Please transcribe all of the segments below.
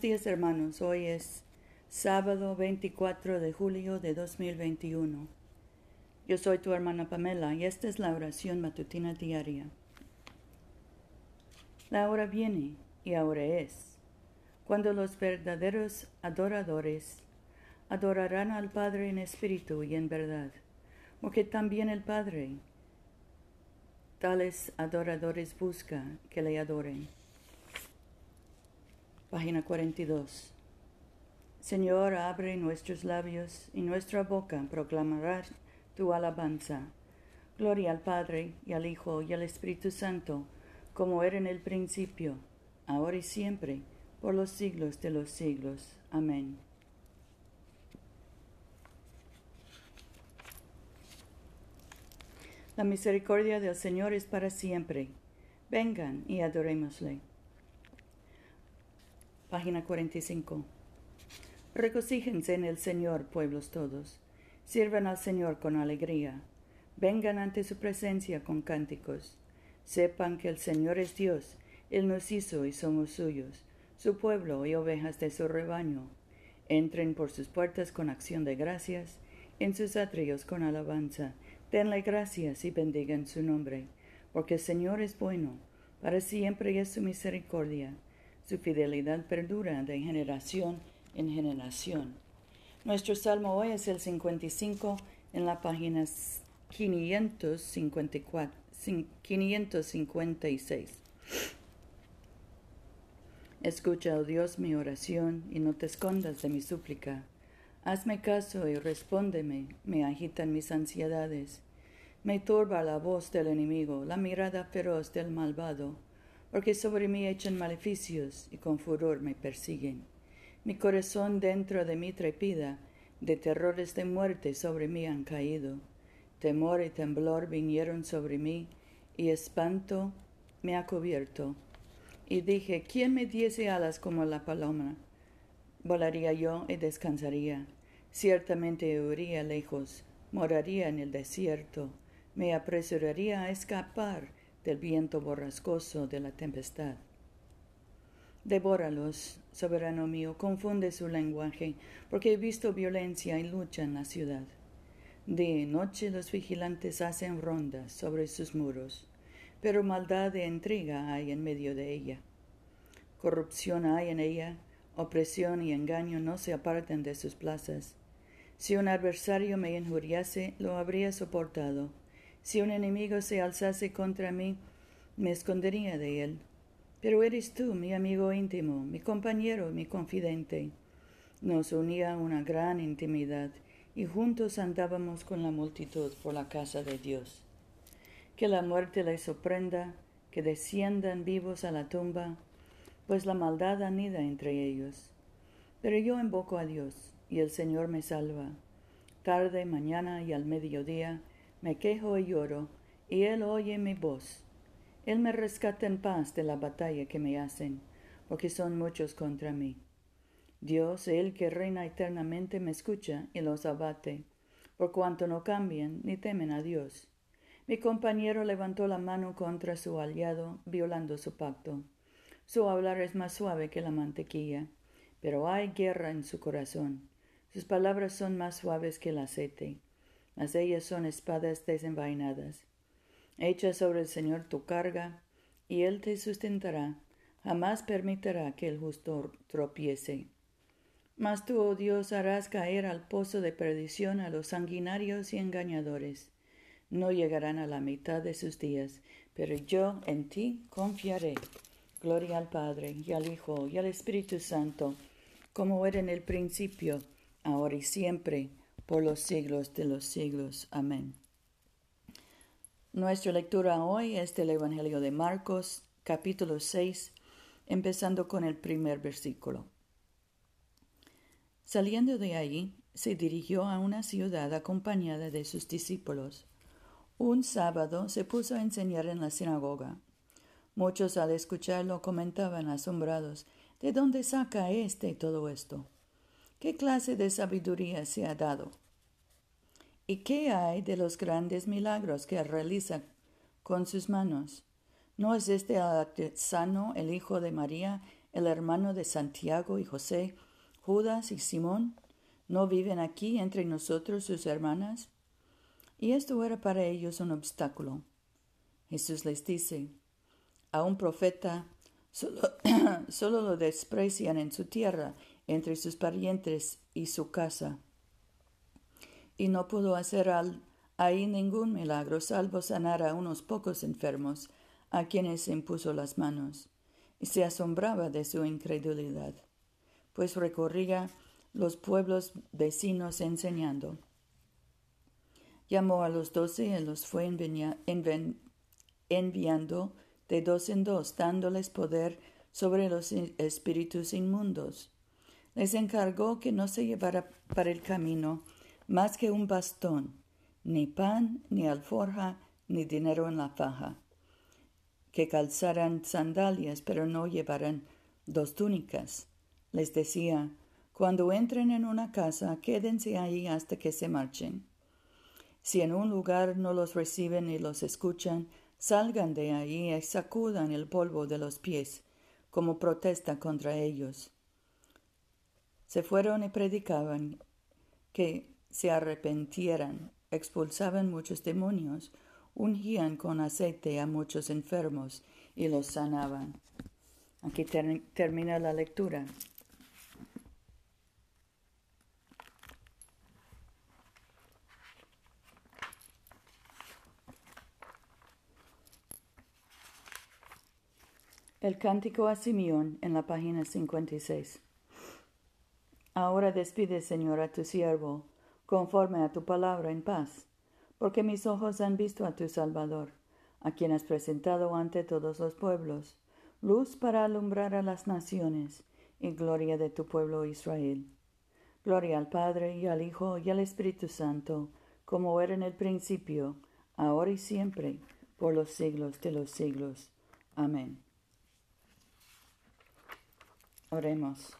Buenos días hermanos, hoy es sábado 24 de julio de 2021. Yo soy tu hermana Pamela y esta es la oración matutina diaria. La hora viene y ahora es, cuando los verdaderos adoradores adorarán al Padre en espíritu y en verdad, porque también el Padre tales adoradores busca que le adoren. Página 42. Señor, abre nuestros labios y nuestra boca proclamará tu alabanza. Gloria al Padre y al Hijo y al Espíritu Santo, como era en el principio, ahora y siempre, por los siglos de los siglos. Amén. La misericordia del Señor es para siempre. Vengan y adorémosle. Página 45. Regocíjense en el Señor, pueblos todos. Sirvan al Señor con alegría. Vengan ante su presencia con cánticos. Sepan que el Señor es Dios. Él nos hizo y somos suyos, su pueblo y ovejas de su rebaño. Entren por sus puertas con acción de gracias, en sus atrios con alabanza. Denle gracias y bendigan su nombre, porque el Señor es bueno, para siempre es su misericordia su fidelidad perdura de generación en generación. Nuestro salmo hoy es el 55 en la página 554, 556. Escucha, oh Dios, mi oración y no te escondas de mi súplica. Hazme caso y respóndeme, me agitan mis ansiedades. Me turba la voz del enemigo, la mirada feroz del malvado porque sobre mí echan maleficios y con furor me persiguen. Mi corazón dentro de mí trepida, de terrores de muerte sobre mí han caído. Temor y temblor vinieron sobre mí, y espanto me ha cubierto. Y dije, ¿quién me diese alas como la paloma? Volaría yo y descansaría. Ciertamente huiría lejos, moraría en el desierto, me apresuraría a escapar del viento borrascoso de la tempestad. Devóralos, soberano mío, confunde su lenguaje, porque he visto violencia y lucha en la ciudad. De noche los vigilantes hacen rondas sobre sus muros, pero maldad e intriga hay en medio de ella. Corrupción hay en ella, opresión y engaño no se apartan de sus plazas. Si un adversario me injuriase, lo habría soportado si un enemigo se alzase contra mí, me escondería de él. Pero eres tú, mi amigo íntimo, mi compañero, mi confidente. Nos unía una gran intimidad y juntos andábamos con la multitud por la casa de Dios. Que la muerte les sorprenda, que desciendan vivos a la tumba, pues la maldad anida entre ellos. Pero yo invoco a Dios, y el Señor me salva. Tarde, mañana y al mediodía, me quejo y lloro, y Él oye mi voz. Él me rescata en paz de la batalla que me hacen, porque son muchos contra mí. Dios, el que reina eternamente, me escucha y los abate, por cuanto no cambian ni temen a Dios. Mi compañero levantó la mano contra su aliado, violando su pacto. Su hablar es más suave que la mantequilla, pero hay guerra en su corazón. Sus palabras son más suaves que el aceite mas ellas son espadas desenvainadas. Echa sobre el Señor tu carga, y Él te sustentará, jamás permitirá que el justo tropiece. Mas tú, oh Dios, harás caer al pozo de perdición a los sanguinarios y engañadores. No llegarán a la mitad de sus días, pero yo en ti confiaré. Gloria al Padre, y al Hijo, y al Espíritu Santo, como era en el principio, ahora y siempre, por los siglos de los siglos. Amén. Nuestra lectura hoy es del Evangelio de Marcos, capítulo 6, empezando con el primer versículo. Saliendo de allí, se dirigió a una ciudad acompañada de sus discípulos. Un sábado se puso a enseñar en la sinagoga. Muchos al escucharlo comentaban asombrados, ¿de dónde saca éste todo esto? ¿Qué clase de sabiduría se ha dado? ¿Y qué hay de los grandes milagros que realiza con sus manos? ¿No es este artesano el hijo de María, el hermano de Santiago y José, Judas y Simón, ¿no viven aquí entre nosotros sus hermanas? Y esto era para ellos un obstáculo. Jesús les dice, a un profeta solo, lo desprecian en su tierra, entre sus parientes y su casa. Y no pudo hacer ahí ningún milagro, salvo sanar a unos pocos enfermos, a quienes impuso las manos, y se asombraba de su incredulidad, pues recorría los pueblos vecinos enseñando. Llamó a los doce y los fue enviando de dos en dos, dándoles poder sobre los espíritus inmundos. Les encargó que no se llevara para el camino más que un bastón, ni pan, ni alforja, ni dinero en la faja que calzaran sandalias, pero no llevaran dos túnicas. Les decía, cuando entren en una casa, quédense ahí hasta que se marchen. Si en un lugar no los reciben y los escuchan, salgan de ahí y sacudan el polvo de los pies, como protesta contra ellos. Se fueron y predicaban que se arrepentieran, expulsaban muchos demonios, ungían con aceite a muchos enfermos y los sanaban. Aquí termina la lectura. El cántico a Simeón en la página 56. Ahora despide, Señor, a tu siervo, conforme a tu palabra en paz porque mis ojos han visto a tu Salvador, a quien has presentado ante todos los pueblos, luz para alumbrar a las naciones y gloria de tu pueblo Israel. Gloria al Padre y al Hijo y al Espíritu Santo, como era en el principio, ahora y siempre, por los siglos de los siglos. Amén. Oremos.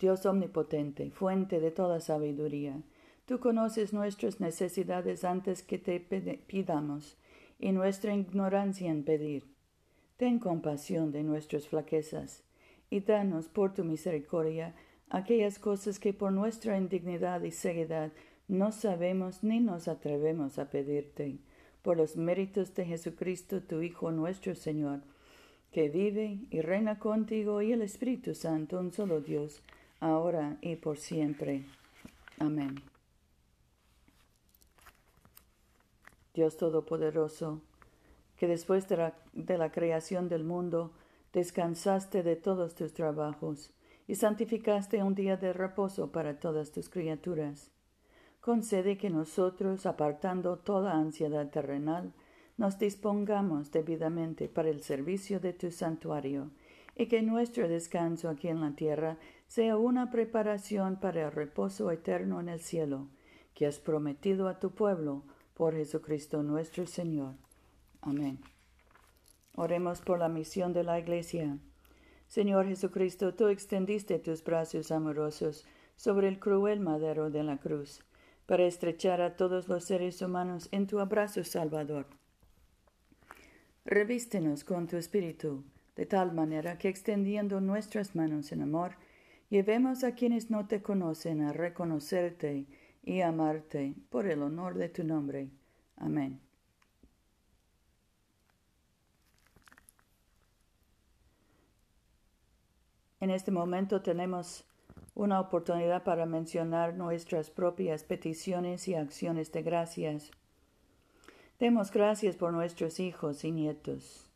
Dios omnipotente, fuente de toda sabiduría, Tú conoces nuestras necesidades antes que te pidamos y nuestra ignorancia en pedir. Ten compasión de nuestras flaquezas y danos por tu misericordia aquellas cosas que por nuestra indignidad y ceguedad no sabemos ni nos atrevemos a pedirte, por los méritos de Jesucristo, tu Hijo nuestro Señor, que vive y reina contigo y el Espíritu Santo, un solo Dios, ahora y por siempre. Amén. Dios Todopoderoso, que después de la, creación del mundo descansaste de todos tus trabajos y santificaste un día de reposo para todas tus criaturas. Concede que nosotros, apartando toda ansiedad terrenal, nos dispongamos debidamente para el servicio de tu santuario, y que nuestro descanso aquí en la tierra sea una preparación para el reposo eterno en el cielo, que has prometido a tu pueblo por Jesucristo nuestro Señor. Amén. Oremos por la misión de la Iglesia. Señor Jesucristo, tú extendiste tus brazos amorosos sobre el cruel madero de la cruz, para estrechar a todos los seres humanos en tu abrazo salvador. Revístenos con tu espíritu, de tal manera que extendiendo nuestras manos en amor, llevemos a quienes no te conocen a reconocerte y amarte por el honor de tu nombre. Amén. En este momento tenemos una oportunidad para mencionar nuestras propias peticiones y acciones de gracias. Demos gracias por nuestros hijos y nietos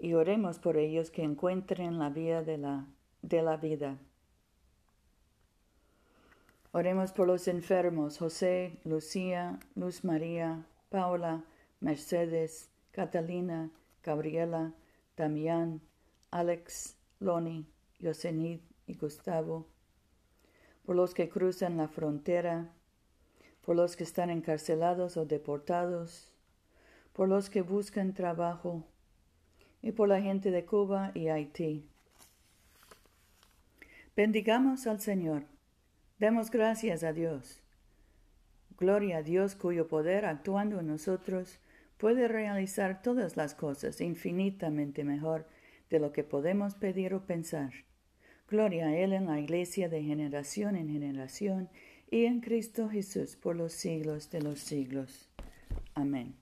y oremos por ellos que encuentren la vía de la, de la vida. Oremos por los enfermos, José, Lucía, Luz María, Paula, Mercedes, Catalina, Gabriela, Damián, Alex, Loni, Yosenid y Gustavo, por los que cruzan la frontera, por los que están encarcelados o deportados, por los que buscan trabajo y por la gente de Cuba y Haití. Bendigamos al Señor. Demos gracias a Dios. Gloria a Dios cuyo poder actuando en nosotros puede realizar todas las cosas infinitamente mejor de lo que podemos pedir o pensar. Gloria a Él en la Iglesia de generación en generación y en Cristo Jesús por los siglos de los siglos. Amén.